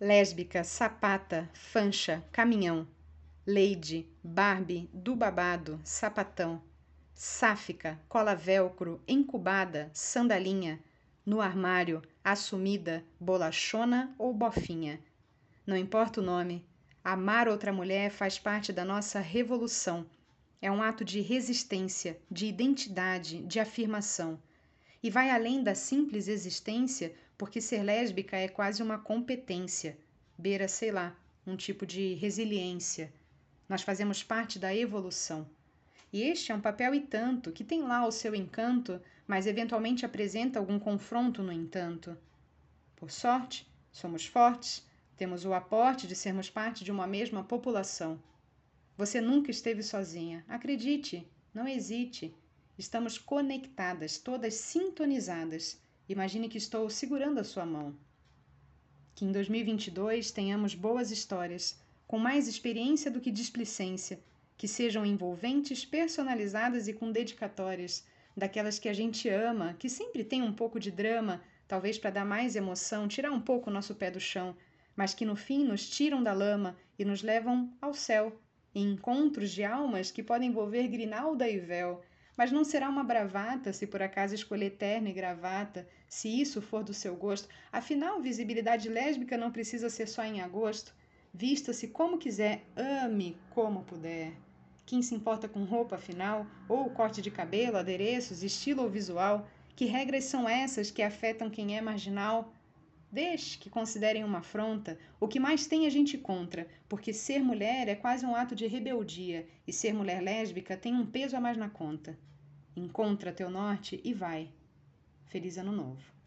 lésbica, sapata, fancha, caminhão, lady, barbie, do babado, sapatão, sáfica, cola velcro, incubada, sandalinha, no armário, assumida, bolachona ou bofinha. Não importa o nome, amar outra mulher faz parte da nossa revolução. É um ato de resistência, de identidade, de afirmação. E vai além da simples existência, porque ser lésbica é quase uma competência, beira, sei lá, um tipo de resiliência. Nós fazemos parte da evolução. E este é um papel e tanto, que tem lá o seu encanto, mas eventualmente apresenta algum confronto, no entanto. Por sorte, somos fortes, temos o aporte de sermos parte de uma mesma população. Você nunca esteve sozinha. Acredite, não hesite. Estamos conectadas, todas sintonizadas. Imagine que estou segurando a sua mão. Que em 2022 tenhamos boas histórias, com mais experiência do que displicência, que sejam envolventes, personalizadas e com dedicatórias, daquelas que a gente ama, que sempre tem um pouco de drama, talvez para dar mais emoção, tirar um pouco o nosso pé do chão, mas que no fim nos tiram da lama e nos levam ao céu, em encontros de almas que podem envolver grinalda e véu. Mas não será uma bravata se por acaso escolher terno e gravata, se isso for do seu gosto. Afinal, visibilidade lésbica não precisa ser só em agosto. Vista-se como quiser, ame como puder. Quem se importa com roupa, afinal, ou corte de cabelo, adereços, estilo ou visual? Que regras são essas que afetam quem é marginal? Deixe que considerem uma afronta o que mais tem a gente contra, porque ser mulher é quase um ato de rebeldia e ser mulher lésbica tem um peso a mais na conta. Encontra teu norte e vai. Feliz Ano Novo.